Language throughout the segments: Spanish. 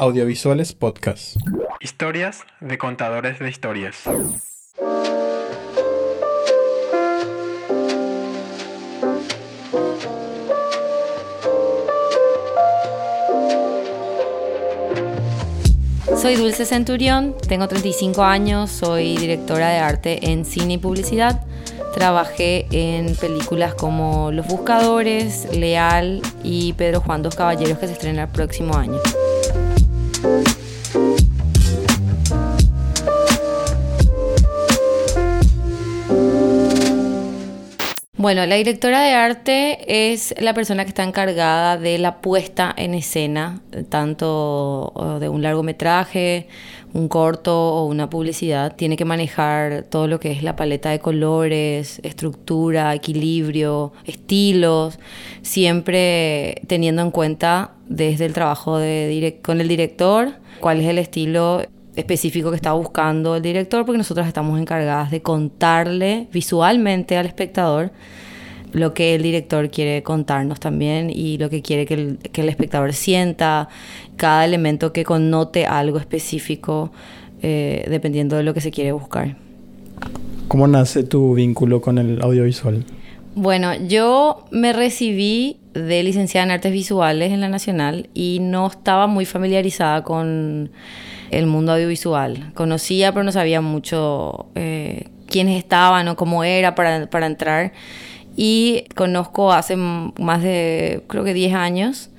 Audiovisuales Podcast. Historias de contadores de historias. Soy Dulce Centurión, tengo 35 años, soy directora de arte en cine y publicidad. Trabajé en películas como Los Buscadores, Leal y Pedro Juan Dos Caballeros que se estrena el próximo año. Bueno, la directora de arte es la persona que está encargada de la puesta en escena, tanto de un largometraje, un corto o una publicidad. Tiene que manejar todo lo que es la paleta de colores, estructura, equilibrio, estilos, siempre teniendo en cuenta desde el trabajo de con el director cuál es el estilo específico que está buscando el director, porque nosotros estamos encargadas de contarle visualmente al espectador lo que el director quiere contarnos también y lo que quiere que el, que el espectador sienta, cada elemento que connote algo específico eh, dependiendo de lo que se quiere buscar. ¿Cómo nace tu vínculo con el audiovisual? Bueno, yo me recibí de licenciada en artes visuales en la Nacional y no estaba muy familiarizada con el mundo audiovisual. Conocía, pero no sabía mucho eh, quiénes estaban o cómo era para, para entrar. Y conozco hace más de, creo que 10 años,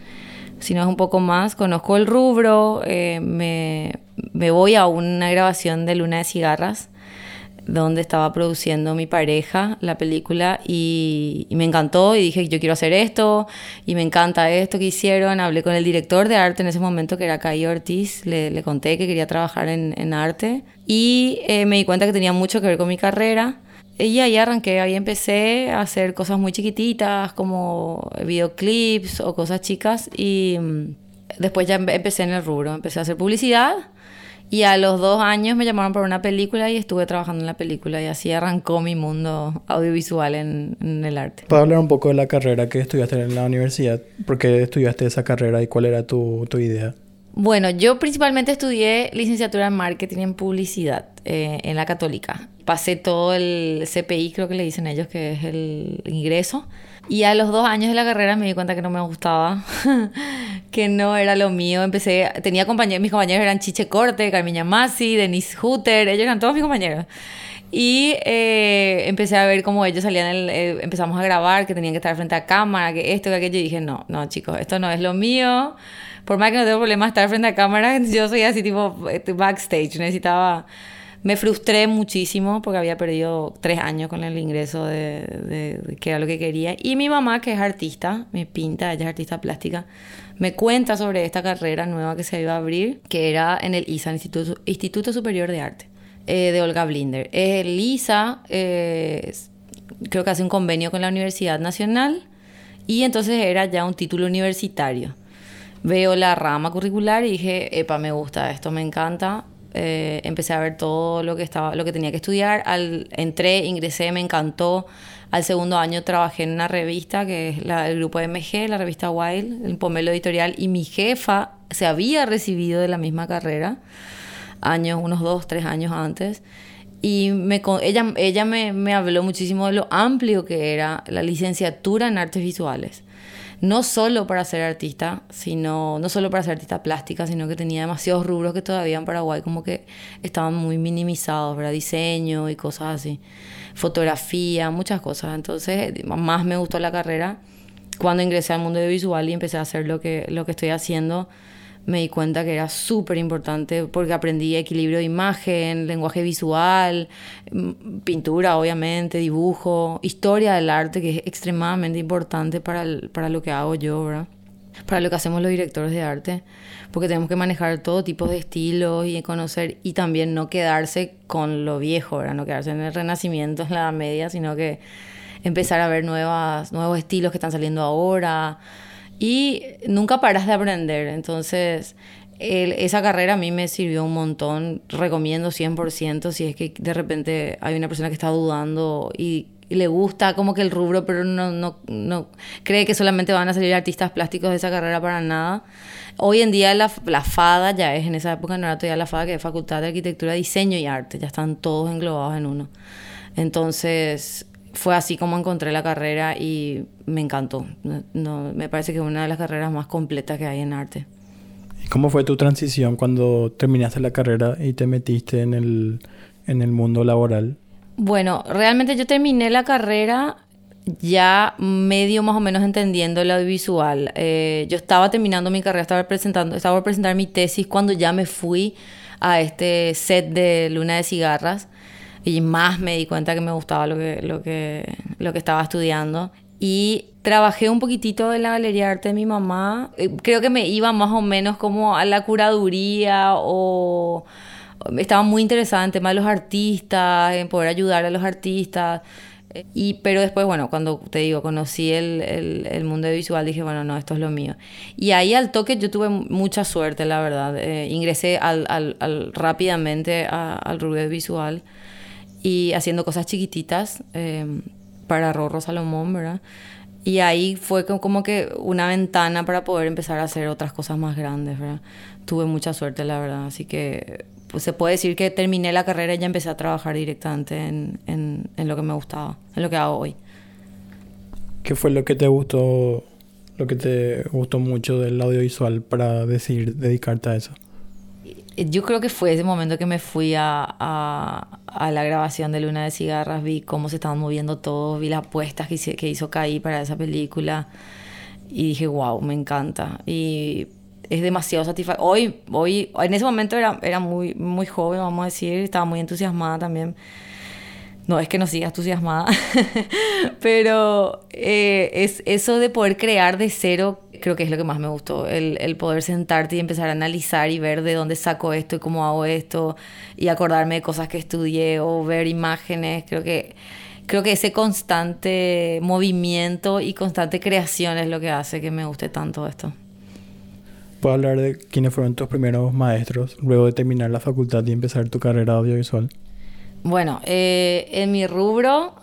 si no es un poco más, conozco el rubro, eh, me, me voy a una grabación de Luna de Cigarras donde estaba produciendo mi pareja la película y, me encantó y dije yo quiero hacer esto y me encanta esto que hicieron. Hablé con el director de arte en ese momento que era Caio Ortiz, le, le conté que quería trabajar en, en arte y eh, me di cuenta que tenía mucho que ver con mi carrera. Y ahí arranqué, ahí empecé a hacer cosas muy chiquititas como videoclips o cosas chicas y mm, después ya empecé en el rubro, empecé a hacer publicidad y a los dos años me llamaron para una película y estuve trabajando en la película y así arrancó mi mundo audiovisual en, el arte. ¿Puedo hablar un poco de la carrera que estudiaste en la universidad? ¿Por qué estudiaste esa carrera y cuál era tu, tu idea? Bueno, yo principalmente estudié licenciatura en marketing en publicidad eh, en la católica. Pasé todo el CPI, creo que le dicen ellos, que es el ingreso. Y a los dos años de la carrera me di cuenta que no me gustaba, que no era lo mío. Empecé, tenía compañeros, mis compañeros eran Chiche Corte, Carmiña Masi, Denise Hutter, ellos eran todos mis compañeros. Y eh, empecé a ver cómo ellos salían, eh, empezamos a grabar, que tenían que estar frente a cámara, que esto, que aquello. Y dije, no, no, chicos, esto no es lo mío por más que no tengo problema estar frente a cámara, yo soy así tipo este, backstage. Necesitaba. Me frustré muchísimo porque había perdido tres años con el ingreso de, que era lo que quería. Y mi mamá, que es artista, me pinta, ella es artista plástica, me cuenta sobre esta carrera nueva que se iba a abrir, que era en el ISA, Instituto, Instituto Superior de Arte, eh, de Olga Blinder. El ISA eh, creo que hace un convenio con la Universidad Nacional y entonces era ya un título universitario veo la rama curricular y dije, epa, me gusta esto, me encanta. Eh, empecé a ver todo lo que estaba, lo que tenía que estudiar. Al, entré, ingresé, me encantó. Al segundo año trabajé en una revista que es la, el grupo MG, la revista Wild, el Pomelo Editorial, y mi jefa se había recibido de la misma carrera, años, unos dos, tres años antes. Y me, ella, ella me, me habló muchísimo de lo amplio que era la licenciatura en artes visuales no solo para ser artista, sino, no solo para ser artista plástica, sino que tenía demasiados rubros que todavía en Paraguay como que estaban muy minimizados, ¿verdad? Diseño y cosas así, fotografía, muchas cosas. Entonces, más me gustó la carrera cuando ingresé al mundo de visual y empecé a hacer lo que, lo que estoy haciendo me di cuenta que era súper importante porque aprendí equilibrio de imagen, lenguaje visual, mm, pintura, obviamente, dibujo, historia del arte, que es extremadamente importante para, lo que hago yo, ¿verdad? Para lo que hacemos los directores de arte, porque tenemos que manejar todo tipo de estilos y conocer y también no quedarse con lo viejo. No quedarse en el renacimiento, en la edad media, sino que empezar a ver nuevas, nuevos estilos que están saliendo ahora y nunca paras de aprender. Entonces, esa carrera a mí me sirvió un montón. Recomiendo 100% si es que de repente hay una persona que está dudando y, le gusta como que el rubro, pero no, no, no cree que solamente van a salir artistas plásticos de esa carrera para nada. Hoy en día la, la, FADA ya es, en esa época no era todavía la FADA, que es Facultad de Arquitectura, Diseño y Arte, ya están todos englobados en uno. Entonces, fue así como encontré la carrera y me encantó. No, me parece que es una de las carreras más completas que hay en arte. ¿Y cómo fue tu transición cuando terminaste la carrera y te metiste en el, en el mundo laboral? Bueno, realmente yo terminé la carrera ya medio más o menos entendiendo el audiovisual. Eh, yo estaba terminando mi carrera, estaba presentando, estaba por presentar mi tesis cuando ya me fui a este set de Luna de Cigarras y más me di cuenta que me gustaba lo que, lo que, lo que estaba estudiando. Y trabajé un poquitito en la Galería de Arte de mi mamá. Eh, creo que me iba más o menos como a la curaduría o estaba muy interesada en tema de los artistas, en poder ayudar a los artistas. Y, pero después, bueno, cuando te digo, conocí el, el, el, mundo visual, dije, bueno, no, esto es lo mío. Y ahí al toque yo tuve mucha suerte, la verdad. Eh, ingresé al, al, rápidamente al rubro visual y haciendo cosas chiquititas eh, para Rorro Salomón, ¿verdad? Y ahí fue como que una ventana para poder empezar a hacer otras cosas más grandes, ¿verdad? Tuve mucha suerte, la verdad. Así que pues se puede decir que terminé la carrera y ya empecé a trabajar directamente en, en, en lo que me gustaba, en lo que hago hoy. ¿Qué fue lo que te gustó, lo que te gustó mucho del audiovisual para decidir dedicarte a eso? Yo creo que fue ese momento que me fui a, a, la grabación de Luna de Cigarras, vi cómo se estaban moviendo todos, vi las apuestas que, que hizo Kai para esa película y dije, wow, me encanta. Y es demasiado satisfactorio. Hoy, hoy, en ese momento era, era muy, muy joven, vamos a decir, estaba muy entusiasmada también. No es que no siga entusiasmada, pero eh, es eso de poder crear de cero creo que es lo que más me gustó, el, el, poder sentarte y empezar a analizar y ver de dónde saco esto y cómo hago esto y acordarme de cosas que estudié o ver imágenes, creo que creo que ese constante movimiento y constante creación es lo que hace que me guste tanto esto. ¿Puedo hablar de quiénes fueron tus primeros maestros luego de terminar la facultad y empezar tu carrera audiovisual? Bueno, eh, en mi rubro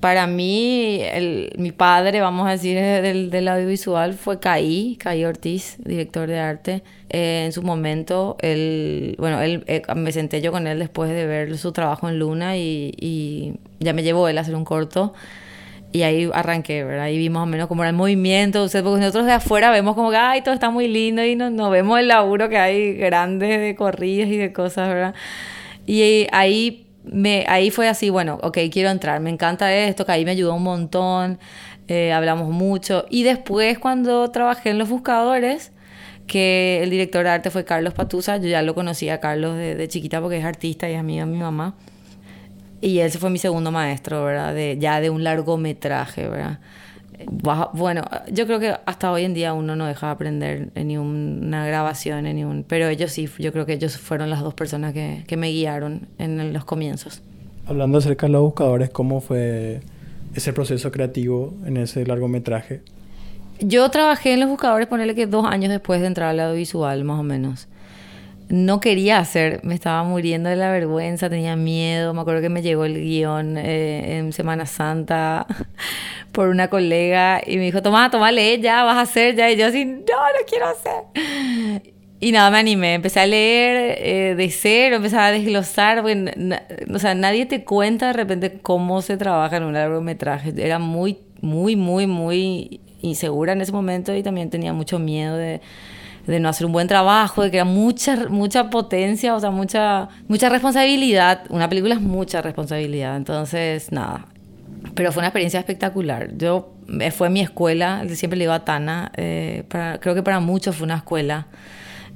para mí, el, mi padre, vamos a decir, del, del audiovisual fue Caí, Caí Ortiz, director de arte. Eh, en su momento, él, bueno, él, eh, me senté yo con él después de ver su trabajo en Luna y, y, ya me llevó él a hacer un corto. Y ahí arranqué, ¿verdad? Ahí vimos más o menos cómo era el movimiento. porque nosotros de afuera vemos como que, ay, todo está muy lindo y no, no vemos el laburo que hay grande de corridas y de cosas, ¿verdad? Y ahí me, ahí fue así, bueno, ok, quiero entrar, me encanta esto, que ahí me ayudó un montón, eh, hablamos mucho. Y después cuando trabajé en Los Buscadores, que el director de arte fue Carlos Patusa, yo ya lo conocía a Carlos de, de chiquita porque es artista y amigo de mi mamá. Y ese fue mi segundo maestro, ¿verdad? De, ya de un largometraje, ¿verdad? Bueno, yo creo que hasta hoy en día uno no deja de aprender en ni una grabación, en ni un, pero ellos sí, yo creo que ellos fueron las dos personas que, que me guiaron en los comienzos. Hablando acerca de los buscadores, ¿cómo fue ese proceso creativo en ese largometraje? Yo trabajé en los buscadores, ponerle que dos años después de entrar al audiovisual, más o menos no quería hacer, me estaba muriendo de la vergüenza, tenía miedo. Me acuerdo que me llegó el guion eh, en Semana Santa por una colega y me dijo, toma, toma, lee ya, vas a hacer ya. Y yo así, no, no quiero hacer. Y nada, me animé, empecé a leer eh, de cero, empecé a desglosar, o sea, nadie te cuenta de repente cómo se trabaja en un largometraje. Era muy, muy, muy, muy insegura en ese momento y también tenía mucho miedo de de no hacer un buen trabajo, de que era mucha, mucha potencia, o sea, mucha, mucha responsabilidad. Una película es mucha responsabilidad, entonces, nada. Pero fue una experiencia espectacular. Yo, eh, fue mi escuela, siempre le digo a Tana, eh, creo que para muchos fue una escuela.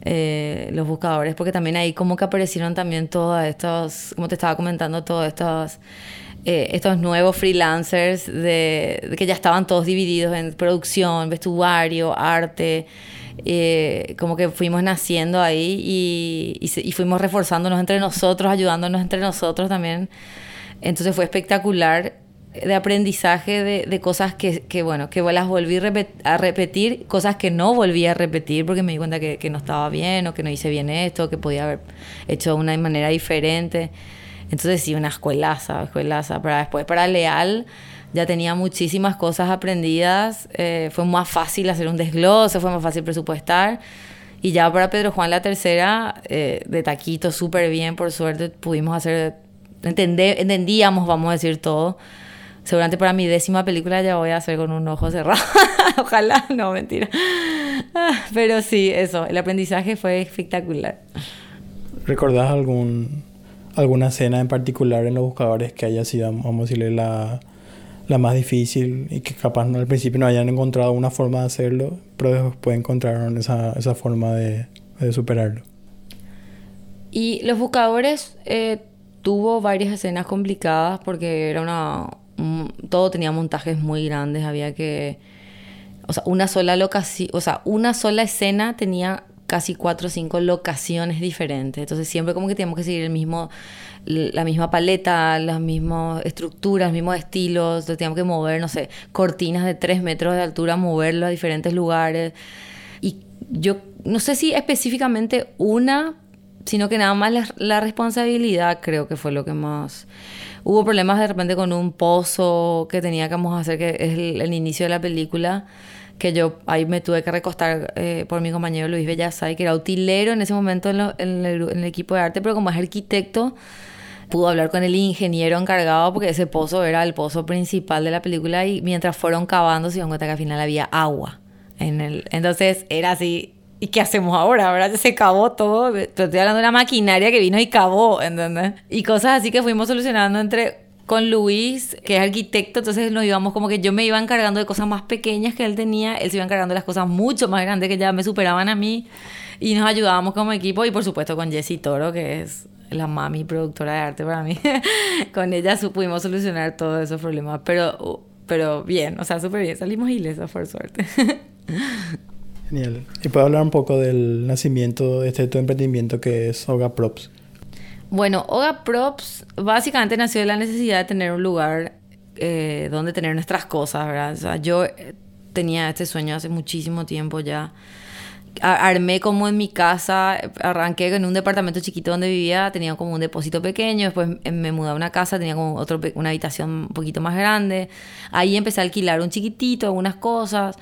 Eh, los buscadores, porque también ahí como que aparecieron también todos estos, como te estaba comentando, todos estos, estos nuevos freelancers de, que ya estaban todos divididos en producción, vestuario, arte, eh, como que fuimos naciendo ahí y, y, fuimos reforzándonos entre nosotros, ayudándonos entre nosotros también. Entonces fue espectacular de aprendizaje de, de cosas que, que, bueno, que las volví a repetir, cosas que no volví a repetir porque me di cuenta que, que, no estaba bien o que no hice bien esto, que podía haber hecho de una manera diferente. Entonces sí, una escuelaza, escuelaza. Para después, para Leal, ya tenía muchísimas cosas aprendidas, eh, fue más fácil hacer un desglose, fue más fácil presupuestar Y ya para Pedro Juan la tercera, eh, de taquito, súper bien, por suerte, pudimos hacer, entendíamos, vamos a decir todo. Seguramente para mi décima película ya voy a hacer con un ojo cerrado. Ojalá, no, mentira. Ah, pero sí, eso, el aprendizaje fue espectacular. ¿Recordás algún, alguna escena en particular en los buscadores que haya sido, vamos a decirle, la, la más difícil y que capaz al principio no hayan encontrado una forma de hacerlo, pero después encontraron esa, esa forma de, superarlo? Y los buscadores eh, tuvo varias escenas complicadas porque era una... todo tenía montajes muy grandes, había que... O sea, una sola locación, o sea, una sola escena tenía casi cuatro o cinco locaciones diferentes. Entonces siempre como que teníamos que seguir el mismo, la misma paleta, las mismas estructuras, mismos estilos. teníamos que mover, no sé, cortinas de tres metros de altura, moverlo a diferentes lugares. Y yo no sé si específicamente una, sino que nada más la, responsabilidad creo que fue lo que más... Hubo problemas de repente con un pozo que teníamos que hacer, que es el inicio de la película que yo ahí me tuve que recostar eh, por mi compañero Luis Bellasay, que era utilero en ese momento en, el, equipo de arte, pero como es arquitecto, pudo hablar con el ingeniero encargado porque ese pozo era el pozo principal de la película y mientras fueron cavando se dieron cuenta que al final había agua. En el, entonces era así, ¿y qué hacemos ahora? ¿Verdad? Se cavó todo, pero estoy hablando de una maquinaria que vino y cavó, ¿entendés? Y cosas así que fuimos solucionando entre con Luis, que es arquitecto, entonces nos íbamos como que yo me iba encargando de cosas más pequeñas que él tenía, él se iba encargando de las cosas mucho más grandes que ya me superaban a mí y nos ayudábamos como equipo y por supuesto con Jessie Toro, que es la mami productora de arte para mí. con ella pudimos solucionar todos esos problemas, pero, pero bien, o sea, súper bien, salimos ilesos por suerte. Genial. ¿Y puedo hablar un poco del nacimiento de este tu emprendimiento que es Oga Props? Bueno, Oga Props básicamente nació de la necesidad de tener un lugar eh, donde tener nuestras cosas, ¿verdad? O sea, yo eh, tenía este sueño hace muchísimo tiempo ya. Armé como en mi casa, arranqué en un departamento chiquito donde vivía, tenía como un depósito pequeño, después me mudé a una casa, tenía como otro, una habitación un poquito más grande. Ahí empecé a alquilar un chiquitito, algunas cosas.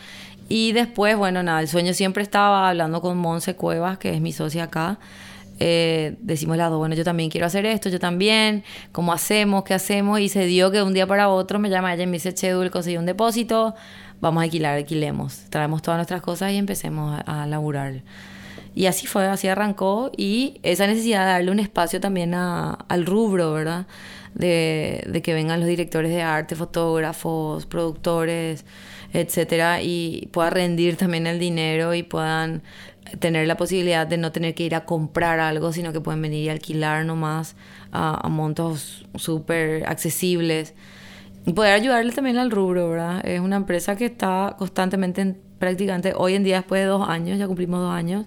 Y después, bueno, nada, el sueño siempre estaba hablando con Monse Cuevas, que es mi socia acá eh, decimos lado, bueno, yo también quiero hacer esto, yo también, ¿cómo hacemos? ¿Qué hacemos? Y se dio que de un día para otro me llama ella y me dice, che, Dul, conseguí un depósito, vamos a alquilar, alquilemos, traemos todas nuestras cosas y empecemos a, laburar. Y así fue, así arrancó y esa necesidad de darle un espacio también al rubro, ¿verdad? De, de, que vengan los directores de arte, fotógrafos, productores, etcétera, y pueda rendir también el dinero y puedan tener la posibilidad de no tener que ir a comprar algo, sino que pueden venir y alquilar nomás a, a montos súper accesibles. Poder ayudarle también al rubro, ¿verdad? Es una empresa que está constantemente, prácticamente hoy en día, después de dos años, ya cumplimos dos años,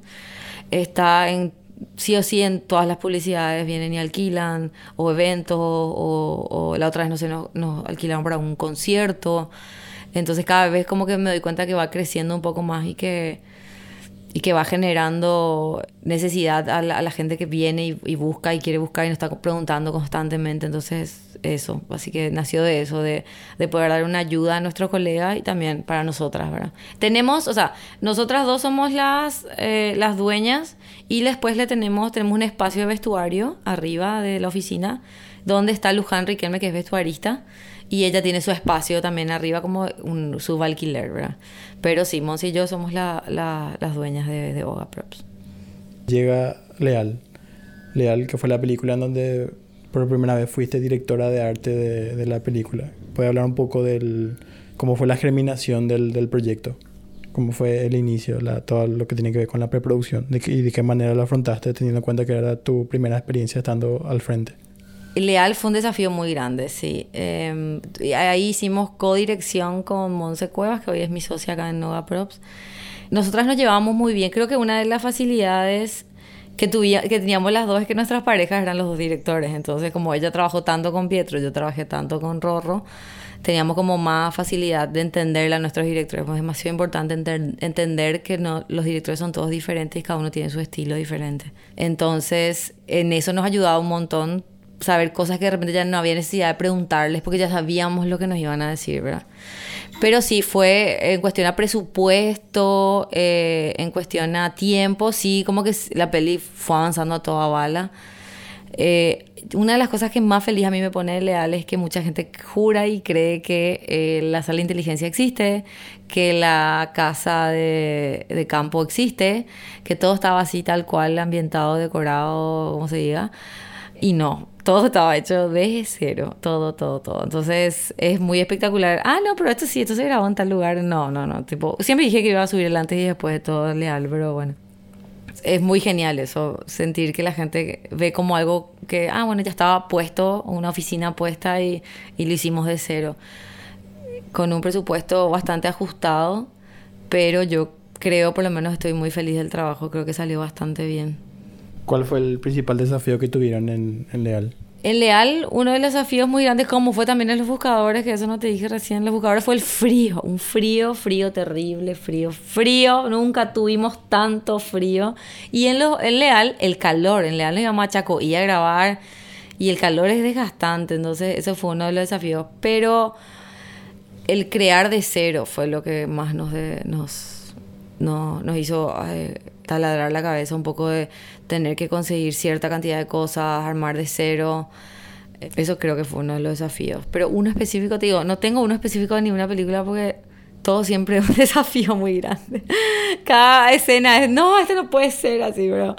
está en sí o sí en todas las publicidades vienen y alquilan, o eventos, o, o la otra vez no sé, nos, nos alquilaron para un concierto. Entonces cada vez como que me doy cuenta que va creciendo un poco más y que y que va generando necesidad a la, gente que viene y, busca y quiere buscar y nos está preguntando constantemente. Entonces, eso, así que nació de eso, de, de poder dar una ayuda a nuestros colegas y también para nosotras, ¿verdad? Tenemos, o sea, nosotras dos somos las, eh, las dueñas y después le tenemos, tenemos un espacio de vestuario arriba de la oficina donde está Luján Riquelme, que es vestuarista y ella tiene su espacio también arriba como un subalquiler, ¿verdad? Pero sí, Monsi y yo somos la, las dueñas de, de Oga Props. Llega Leal. Leal, que fue la película en donde por primera vez fuiste directora de arte de, la película. ¿Puede hablar un poco del cómo fue la germinación del, del proyecto? ¿Cómo fue el inicio, la, todo lo que tiene que ver con la preproducción? ¿Y de qué manera lo afrontaste teniendo en cuenta que era tu primera experiencia estando al frente? Leal fue un desafío muy grande, sí. Eh, ahí hicimos codirección con Monse Cuevas, que hoy es mi socia acá en Nova Props. Nosotras nos llevábamos muy bien. Creo que una de las facilidades que, que teníamos las dos es que nuestras parejas eran los dos directores. Entonces, como ella trabajó tanto con Pietro, yo trabajé tanto con Rorro, teníamos como más facilidad de entender a nuestros directores. Es demasiado importante entender que no, los directores son todos diferentes y cada uno tiene su estilo diferente. Entonces, en eso nos ayudaba un montón saber cosas que de repente ya no había necesidad de preguntarles porque ya sabíamos lo que nos iban a decir, ¿verdad? Pero sí, fue en cuestión a presupuesto, eh, en cuestión a tiempo, sí, como que la peli fue avanzando a toda bala. Eh, una de las cosas que más feliz a mí me pone leal es que mucha gente jura y cree que eh, la sala de inteligencia existe, que la casa de, de, campo existe, que todo estaba así tal cual, ambientado, decorado, como se diga. Y no, todo estaba hecho desde cero, todo, todo, todo. Entonces es muy espectacular. Ah, no, pero esto sí, esto se grabó en tal lugar. No, no, no. Tipo, siempre dije que iba a subir el antes y después de todo leal, pero bueno. Es muy genial eso, sentir que la gente ve como algo que, ah, bueno, ya estaba puesto, una oficina puesta y, y lo hicimos de cero. Con un presupuesto bastante ajustado, pero yo creo, por lo menos estoy muy feliz del trabajo, creo que salió bastante bien. ¿Cuál fue el principal desafío que tuvieron en, Leal? En Leal, uno de los desafíos muy grandes, como fue también en los buscadores, que eso no te dije recién, los buscadores fue el frío. Un frío, frío terrible, frío, frío. Nunca tuvimos tanto frío. Y en, lo, en Leal, el calor. En Leal nos íbamos a Chacoí a grabar y el calor es desgastante. Entonces, eso fue uno de los desafíos. Pero el crear de cero fue lo que más nos, de, nos, no, nos hizo eh, taladrar la cabeza un poco de tener que conseguir cierta cantidad de cosas, armar de cero. Eso creo que fue uno de los desafíos. Pero uno específico, te digo, no tengo uno específico de ninguna película porque todo siempre es un desafío muy grande. Cada escena es, no, este no puede ser así, bro.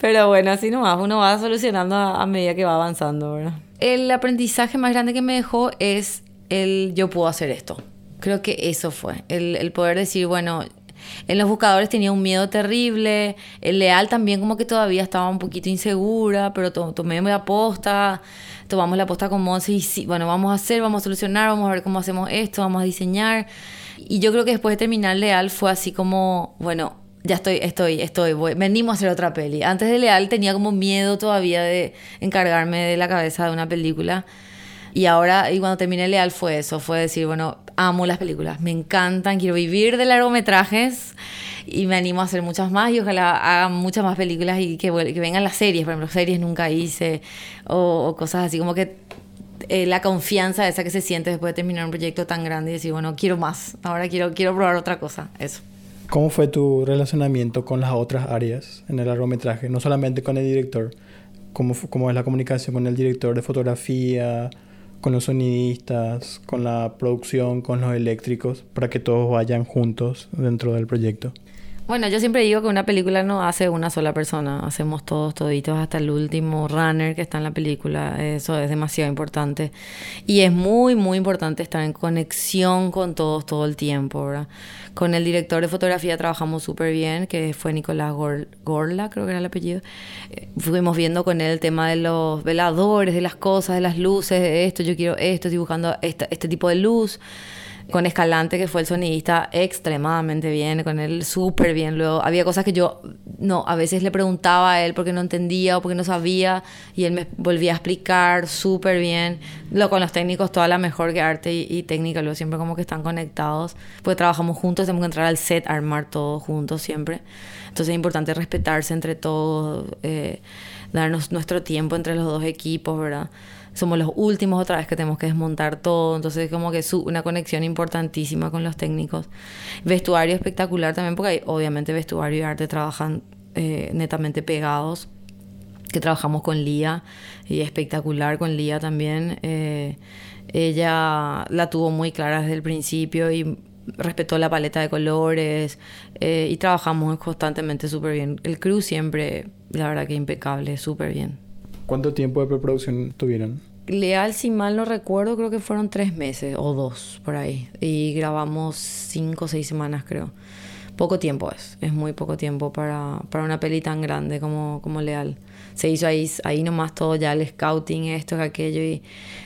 Pero bueno, así nomás, uno va solucionando a, a medida que va avanzando, ¿verdad? El aprendizaje más grande que me dejó es el yo puedo hacer esto. Creo que eso fue, el, el poder decir, bueno, en los buscadores tenía un miedo terrible. El leal también como que todavía estaba un poquito insegura, pero to tomé la aposta. Tomamos la aposta con Monse y sí, bueno, vamos a hacer, vamos a solucionar, vamos a ver cómo hacemos esto, vamos a diseñar. Y yo creo que después de terminar Leal fue así como, bueno, ya estoy, estoy, estoy, voy, venimos a hacer otra peli. Antes de Leal tenía como miedo todavía de encargarme de la cabeza de una película. Y ahora, y cuando terminé Leal fue eso, fue decir, bueno, amo las películas, me encantan, quiero vivir de largometrajes y me animo a hacer muchas más y ojalá haga muchas más películas y que, que vengan las series, por ejemplo, series nunca hice o, o cosas así, como que eh, la confianza esa que se siente después de terminar un proyecto tan grande y decir, bueno, quiero más, ahora quiero, quiero probar otra cosa, eso. ¿Cómo fue tu relacionamiento con las otras áreas en el largometraje? No solamente con el director, ¿cómo, cómo es la comunicación con el director de fotografía? Con los sonidistas, con la producción, con los eléctricos, para que todos vayan juntos dentro del proyecto. Bueno, yo siempre digo que una película no hace una sola persona, hacemos todos, toditos, hasta el último runner que está en la película, eso es demasiado importante. Y es muy, muy importante estar en conexión con todos todo el tiempo, ¿verdad? Con el director de fotografía trabajamos súper bien, que fue Nicolás Gorla, creo que era el apellido. Eh, fuimos viendo con él el tema de los veladores, de las cosas, de las luces, de esto, yo quiero esto, dibujando este tipo de luz con Escalante, que fue el sonidista, extremadamente bien, con él súper bien. Luego había cosas que yo no, a veces le preguntaba a él porque no entendía o porque no sabía y él me volvía a explicar súper bien. Lo con los técnicos, toda la mejor que arte y, técnica, luego siempre como que están conectados, pues trabajamos juntos, tenemos que entrar al set, armar todo juntos siempre. Entonces es importante respetarse entre todos, eh, darnos nuestro tiempo entre los dos equipos, ¿verdad? Somos los últimos otra vez que tenemos que desmontar todo, entonces como que es una conexión importantísima con los técnicos. Vestuario espectacular también, porque hay, obviamente vestuario y arte trabajan eh, netamente pegados, que trabajamos con Lía, y espectacular con Lía también. Eh, ella la tuvo muy clara desde el principio y respetó la paleta de colores eh, y trabajamos constantemente súper bien. El crew siempre, la verdad que impecable, súper bien. ¿Cuánto tiempo de preproducción tuvieron? Leal, si mal no recuerdo, creo que fueron tres meses o dos por ahí. Y grabamos cinco o seis semanas, creo. Poco tiempo es, es muy poco tiempo para, para una peli tan grande como, como Leal. Se hizo ahí, ahí nomás todo ya, el scouting, esto, aquello. Y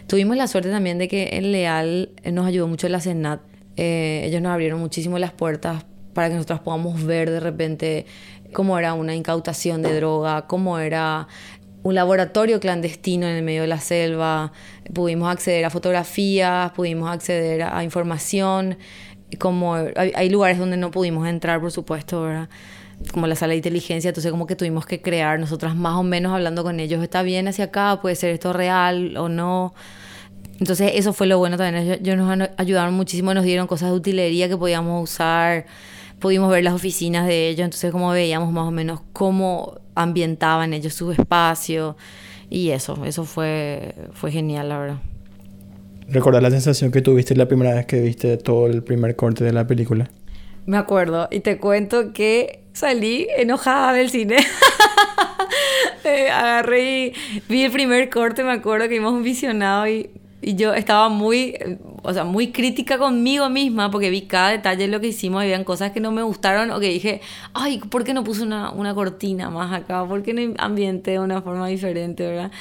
tuvimos la suerte también de que en Leal nos ayudó mucho la Senat. Eh, ellos nos abrieron muchísimo las puertas para que nosotros podamos ver de repente cómo era una incautación de droga, cómo era un laboratorio clandestino en el medio de la selva, pudimos acceder a fotografías, pudimos acceder a, información, como hay, lugares donde no pudimos entrar, por supuesto, ¿verdad? como la sala de inteligencia, entonces como que tuvimos que crear nosotras más o menos hablando con ellos, está bien hacia acá, puede ser esto real o no. Entonces eso fue lo bueno también, ellos nos ayudaron muchísimo, nos dieron cosas de utilería que podíamos usar, pudimos ver las oficinas de ellos, entonces como veíamos más o menos cómo ambientaban ellos su espacio y eso, eso fue, fue genial la verdad. ¿Recordás la sensación que tuviste la primera vez que viste todo el primer corte de la película? Me acuerdo y te cuento que salí enojada del cine. Eh, agarré y vi el primer corte, me acuerdo que vimos un visionado y y yo estaba muy, o sea, muy crítica conmigo misma porque vi cada detalle de lo que hicimos y habían cosas que no me gustaron o que dije, ay, ¿por qué no puse una, una cortina más acá? ¿Por qué no ambiente de una forma diferente, verdad?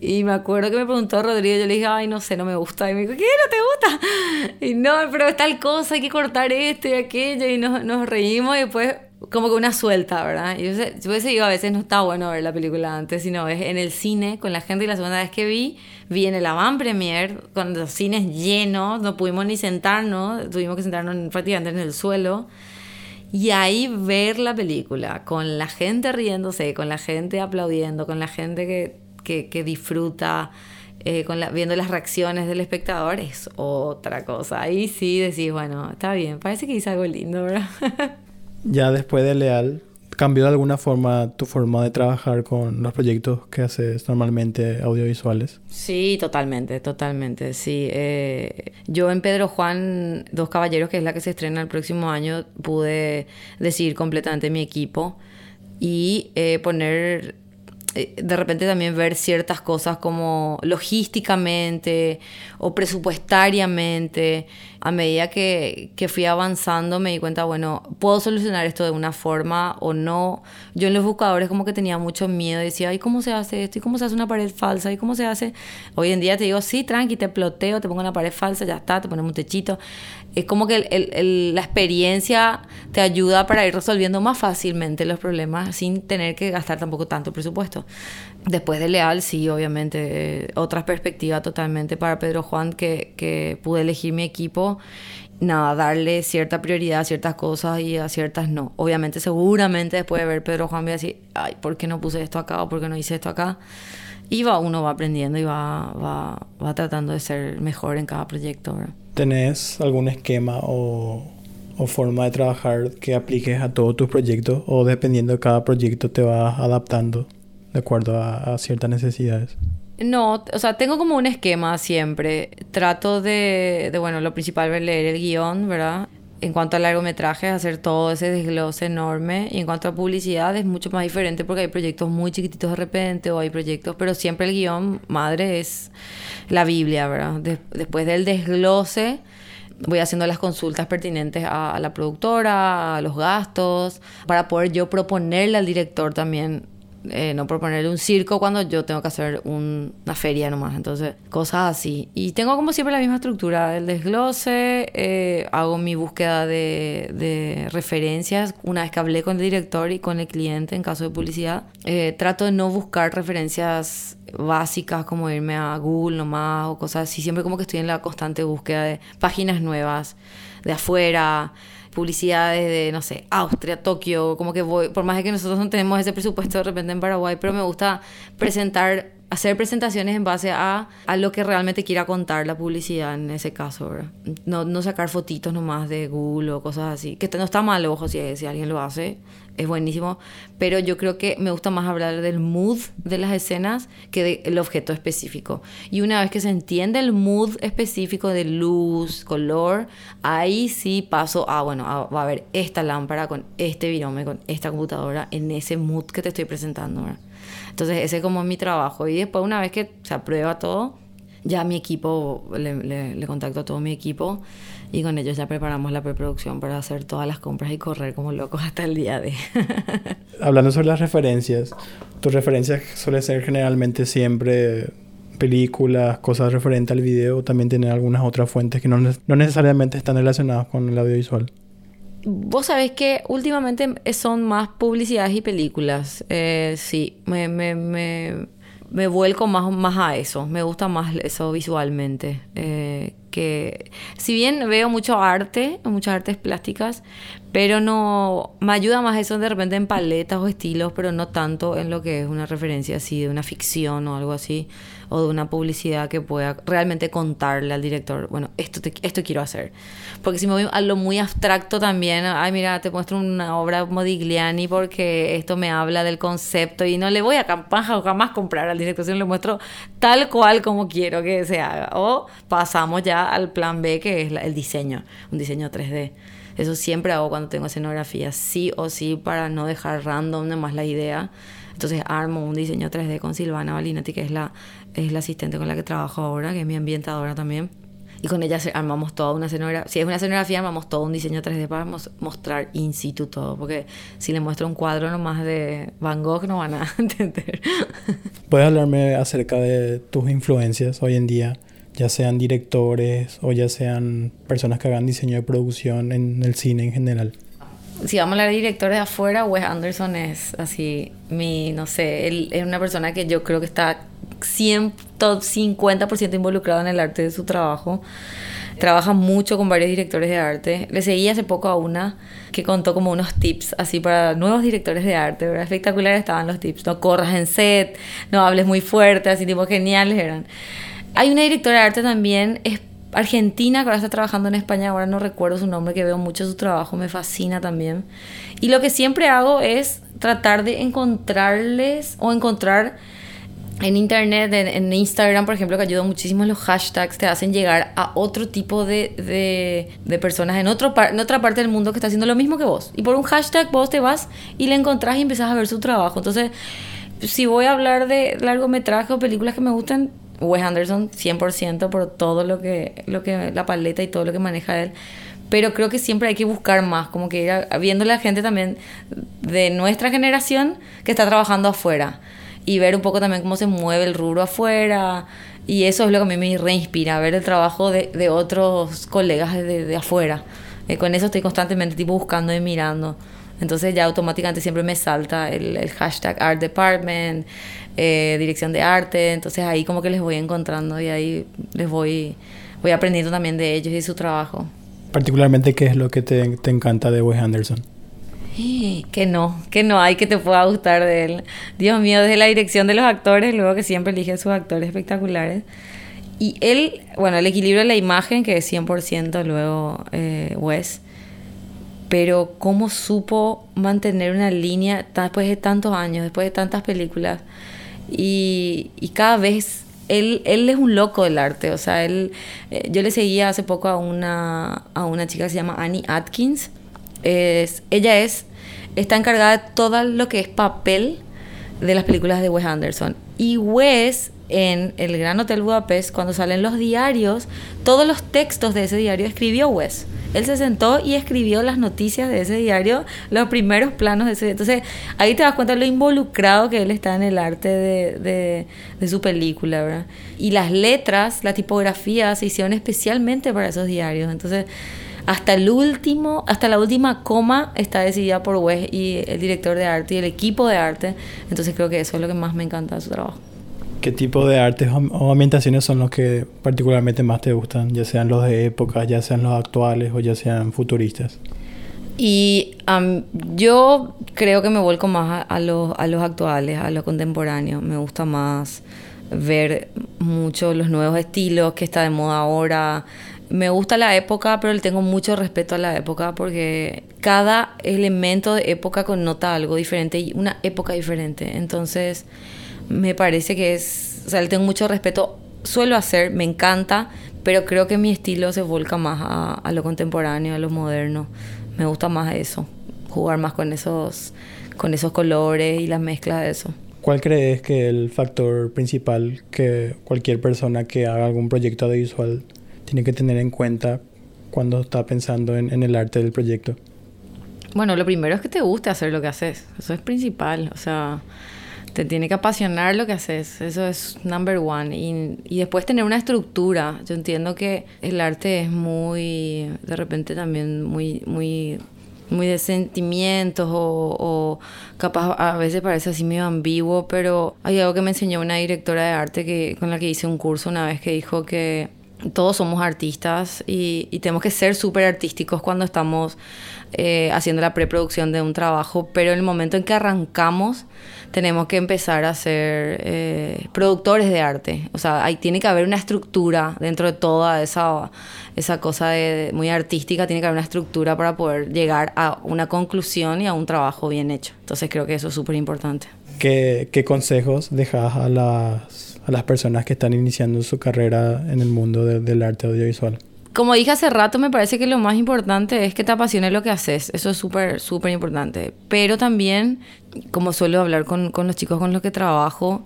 Y me acuerdo que me preguntó Rodrigo, yo le dije, ay, no sé, no me gusta. Y me dijo, ¿qué? ¿No te gusta? Y no, pero es tal cosa, hay que cortar esto y aquello. Y nos reímos y después como que una suelta, ¿verdad? Yo, yo digo, a veces no está bueno ver la película antes, sino es en el cine con la gente y la segunda vez que vi, vi en el avant premier con los cines llenos, no pudimos ni sentarnos, tuvimos que sentarnos prácticamente en el suelo. Y ahí ver la película con la gente riéndose, con la gente aplaudiendo, con la gente que, que, que disfruta, eh, con la, viendo las reacciones del espectador, es otra cosa. Ahí sí decís, bueno, está bien, parece que hice algo lindo, ¿verdad? ya después de Leal, ¿cambió de alguna forma tu forma de trabajar con los proyectos que haces normalmente audiovisuales? Sí, totalmente, totalmente, sí. Eh, yo en Pedro Juan, Dos Caballeros, que es la que se estrena el próximo año, pude decidir completamente mi equipo y eh, poner de repente también ver ciertas cosas como logísticamente o presupuestariamente. A medida que, que, fui avanzando me di cuenta, bueno, puedo solucionar esto de una forma o no. Yo en los buscadores como que tenía mucho miedo, decía, ¿y cómo se hace esto? ¿Y cómo se hace una pared falsa? ¿Y cómo se hace? Hoy en día te digo, sí, tranqui, te ploteo, te pongo una pared falsa, ya está, te ponemos un techito. Es como que la experiencia te ayuda para ir resolviendo más fácilmente los problemas sin tener que gastar tampoco tanto presupuesto. Después de Leal, sí, obviamente, eh, otra perspectiva totalmente para Pedro Juan, que, que pude elegir mi equipo nada, darle cierta prioridad a ciertas cosas y a ciertas no. Obviamente, seguramente después de ver Pedro Juan voy a decir, ay, ¿por qué no puse esto acá o por qué no hice esto acá? Y va, uno va aprendiendo y va, va, va tratando de ser mejor en cada proyecto. ¿Tenés algún esquema o, o, forma de trabajar que apliques a todos tus proyectos o dependiendo de cada proyecto te vas adaptando de acuerdo a, a ciertas necesidades? No, o sea, tengo como un esquema siempre. Trato de, de bueno, lo principal es leer el guion, ¿verdad? En cuanto a largometrajes, hacer todo ese desglose enorme. Y en cuanto a publicidad, es mucho más diferente porque hay proyectos muy chiquititos de repente o hay proyectos, pero siempre el guion madre es la Biblia, ¿verdad? después del desglose, voy haciendo las consultas pertinentes a, la productora, a los gastos, para poder yo proponerle al director también eh, no proponer un circo cuando yo tengo que hacer una feria nomás. Entonces, cosas así. Y tengo como siempre la misma estructura, el desglose, eh, hago mi búsqueda de, de, referencias una vez que hablé con el director y con el cliente en caso de publicidad. Eh, trato de no buscar referencias básicas como irme a Google nomás o cosas así. Siempre como que estoy en la constante búsqueda de páginas nuevas, de afuera publicidades de, no sé, Austria, Tokio, como que voy, por más de que nosotros no tenemos ese presupuesto de repente en Paraguay, pero me gusta presentar, hacer presentaciones en base a, a lo que realmente quiera contar la publicidad en ese caso, ¿verdad? No, sacar fotitos nomás de Google o cosas así, que no está mal, ojo, si, alguien lo hace, es buenísimo, pero yo creo que me gusta más hablar del mood de las escenas que del objeto específico. Y una vez que se entiende el mood específico de luz, color, ahí sí paso a, bueno, va a haber esta lámpara con este virome, con esta computadora, en ese mood que te estoy presentando. Entonces ese es como mi trabajo. Y después una vez que se aprueba todo, ya mi equipo, le, le, le contacto a todo mi equipo y con ellos ya preparamos la preproducción para hacer todas las compras y correr como locos hasta el día de. Hablando sobre las referencias, tus referencias suelen ser generalmente siempre películas, cosas referentes al video, también tienen algunas otras fuentes que no, no necesariamente están relacionadas con el audiovisual. Vos sabés que últimamente son más publicidades y películas. Eh, sí, me, me, me, me, vuelco más, más a eso. Me gusta más eso visualmente. Eh, que si bien veo mucho arte, muchas artes plásticas, pero no me ayuda más eso de repente en paletas o estilos, pero no tanto en lo que es una referencia así de una ficción o algo así o de una publicidad que pueda realmente contarle al director, bueno, esto esto quiero hacer. Porque si me voy a lo muy abstracto también, ay, mira, te muestro una obra Modigliani porque esto me habla del concepto y no le voy a o jamás comprar al director, sino le muestro tal cual como quiero que se haga. O pasamos ya al plan B, que es el diseño, un diseño 3D. Eso siempre hago cuando tengo escenografía, sí o sí, para no dejar random más la idea. Entonces armo un diseño 3D con Silvana Balinati, que es la, es la asistente con la que trabajo ahora, que es mi ambientadora también. Y con ella armamos toda una escenografía. Si es una escenografía, armamos todo un diseño 3D para mostrar in situ todo. Porque si le muestro un cuadro nomás de Van Gogh, no van a entender. ¿Puedes hablarme acerca de tus influencias hoy en día? Ya sean directores o ya sean personas que hagan diseño de producción en el cine en general si vamos a hablar de directores de afuera, Wes Anderson es así, mi, no sé, él es una persona que yo creo que está 150% involucrado en el arte de su trabajo. Trabaja mucho con varios directores de arte. Le seguí hace poco a una que contó como unos tips así para nuevos directores de arte, ¿verdad? Espectaculares estaban los tips. No corras en set, no hables muy fuerte, así tipo geniales eran. Hay una directora de arte también, argentina que ahora está trabajando en España, ahora no recuerdo su nombre, que veo mucho su trabajo, me fascina también. Y lo que siempre hago es tratar de encontrarles o encontrar en internet, en, Instagram, por ejemplo, que ayuda muchísimo los hashtags, te hacen llegar a otro tipo de, de, personas en, otro en otra parte del mundo que está haciendo lo mismo que vos. Y por un hashtag vos te vas y le encontrás y empezás a ver su trabajo. Entonces, si voy a hablar de largometrajes o películas que me gustan, Wes Anderson 100% por todo lo que, lo que, la paleta y todo lo que maneja él. Pero creo que siempre hay que buscar más, como que ir viendo la gente también de nuestra generación que está trabajando afuera y ver un poco también cómo se mueve el rubro afuera. Y eso es lo que a mí me reinspira, ver el trabajo de, de otros colegas de, de afuera. Eh, con eso estoy constantemente tipo buscando y mirando. Entonces ya automáticamente siempre me salta el, el hashtag Art Department, eh, dirección de arte, entonces ahí como que les voy encontrando y ahí les voy, voy aprendiendo también de ellos y de su trabajo. Particularmente, ¿qué es lo que te, te encanta de Wes Anderson? Que no, que no hay que te pueda gustar de él. Dios mío, desde la dirección de los actores, luego que siempre elige sus actores espectaculares. Y él, bueno, el equilibrio de la imagen, que es 100% luego eh, Wes, pero cómo supo mantener una línea después de tantos años, después de tantas películas, y, y cada vez él, él, es un loco del arte, o sea, él, eh, yo le seguía hace poco a una, a una chica que se llama Annie Atkins, es, ella es, está encargada de todo lo que es papel de las películas de Wes Anderson, y Wes en el Gran Hotel Budapest, cuando salen los diarios, todos los textos de ese diario escribió Wes. Él se sentó y escribió las noticias de ese diario, los primeros planos de ese Entonces, ahí te das cuenta de lo involucrado que él está en el arte de, de, su película, ¿verdad? Y las letras, la tipografía se hicieron especialmente para esos diarios. Entonces, hasta el último, hasta la última coma está decidida por Wes y el director de arte y el equipo de arte. Entonces creo que eso es lo que más me encanta de su trabajo. ¿Qué tipo de artes o ambientaciones son los que particularmente más te gustan? Ya sean los de época, ya sean los actuales o ya sean futuristas. Y yo creo que me vuelco más a, los, a los actuales, a los contemporáneos. Me gusta más ver mucho los nuevos estilos que está de moda ahora. Me gusta la época, pero le tengo mucho respeto a la época porque cada elemento de época connota algo diferente y una época diferente. Entonces me parece que es, o sea, le tengo mucho respeto, suelo hacer, me encanta, pero creo que mi estilo se volca más a, lo contemporáneo, a lo moderno. Me gusta más eso, jugar más con esos, con esos colores y las mezclas de eso. ¿Cuál crees que es el factor principal que cualquier persona que haga algún proyecto audiovisual tiene que tener en cuenta cuando está pensando en, el arte del proyecto? Bueno, lo primero es que te guste hacer lo que haces. Eso es principal. O sea, te tiene que apasionar lo que haces, eso es number one. Y, y, después tener una estructura. Yo entiendo que el arte es muy, de repente también muy, muy, muy de sentimientos o, o capaz a veces parece así medio ambiguo, pero hay algo que me enseñó una directora de arte que, con la que hice un curso una vez que dijo que todos somos artistas y, tenemos que ser súper artísticos cuando estamos eh, haciendo la preproducción de un trabajo, pero en el momento en que arrancamos tenemos que empezar a ser eh, productores de arte. O sea, ahí tiene que haber una estructura dentro de toda esa, esa cosa muy artística, tiene que haber una estructura para poder llegar a una conclusión y a un trabajo bien hecho. Entonces creo que eso es súper importante. ¿Qué, ¿Qué consejos dejas a las, a las personas que están iniciando su carrera en el mundo de, del arte audiovisual? Como dije hace rato, me parece que lo más importante es que te apasione lo que haces. Eso es súper, súper importante. Pero también, como suelo hablar con, con los chicos con los que trabajo,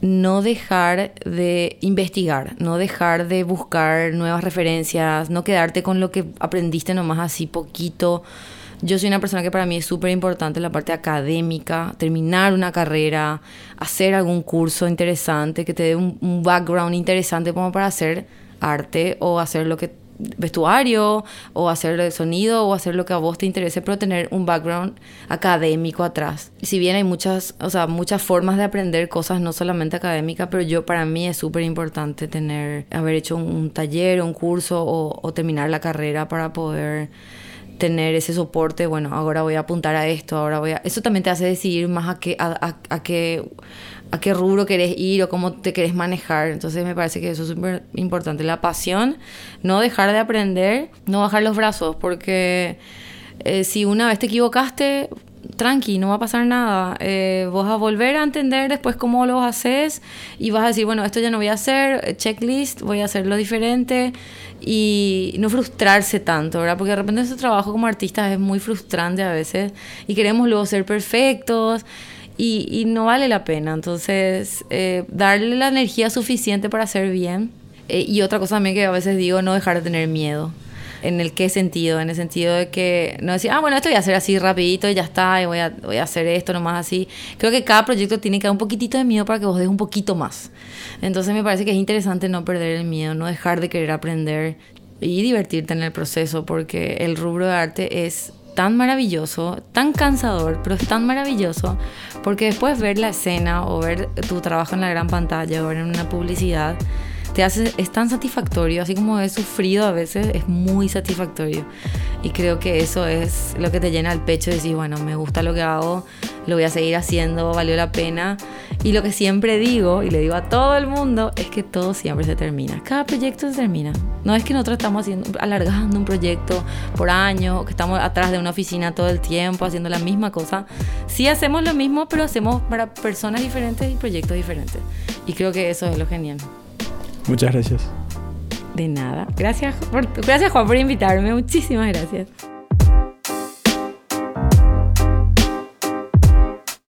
no dejar de investigar, no dejar de buscar nuevas referencias, no quedarte con lo que aprendiste nomás así poquito. Yo soy una persona que para mí es súper importante la parte académica, terminar una carrera, hacer algún curso interesante que te dé un, un background interesante como para hacer arte o hacer lo que vestuario o hacer el sonido o hacer lo que a vos te interese, pero tener un background académico atrás. Si bien hay muchas, o sea, muchas formas de aprender cosas no solamente académicas, pero yo para mí es súper importante tener haber hecho un, taller, un curso o, o terminar la carrera para poder tener ese soporte, bueno, ahora voy a apuntar a esto, ahora voy a... Eso también te hace decidir más a qué, a, a, a qué, a qué rubro querés ir o cómo te querés manejar. Entonces me parece que eso es súper importante. La pasión, no dejar de aprender, no bajar los brazos, porque eh, si una vez te equivocaste, tranqui, no va a pasar nada. Eh, a volver a entender después cómo lo haces y vas a decir, bueno, esto ya no voy a hacer, checklist, voy a hacerlo diferente y no frustrarse tanto, ¿verdad? Porque de repente ese trabajo como artistas es muy frustrante a veces y queremos luego ser perfectos. Y, y no vale la pena, entonces eh, darle la energía suficiente para hacer bien. Eh, y otra cosa también que a veces digo, no dejar de tener miedo. ¿En el qué sentido? En el sentido de que no decir, ah, bueno, esto voy a hacer así rapidito y ya está, y voy a, voy a hacer esto nomás así. Creo que cada proyecto tiene que dar un poquitito de miedo para que vos des un poquito más. Entonces me parece que es interesante no perder el miedo, no dejar de querer aprender y divertirte en el proceso, porque el rubro de arte es tan maravilloso, tan cansador, pero es tan maravilloso, porque después ver la escena o ver tu trabajo en la gran pantalla o ver en una publicidad, te hace, es tan satisfactorio, así como he sufrido a veces, es muy satisfactorio. Y creo que eso es lo que te llena el pecho, decir, bueno, me gusta lo que hago, lo voy a seguir haciendo, valió la pena. Y lo que siempre digo, y le digo a todo el mundo, es que todo siempre se termina. Cada proyecto se termina. No es que nosotros estamos haciendo, alargando un proyecto por año, que estamos atrás de una oficina todo el tiempo haciendo la misma cosa. Sí hacemos lo mismo, pero hacemos para personas diferentes y proyectos diferentes. Y creo que eso es lo genial. Muchas gracias. De nada. Gracias, por, gracias Juan por invitarme. Muchísimas gracias.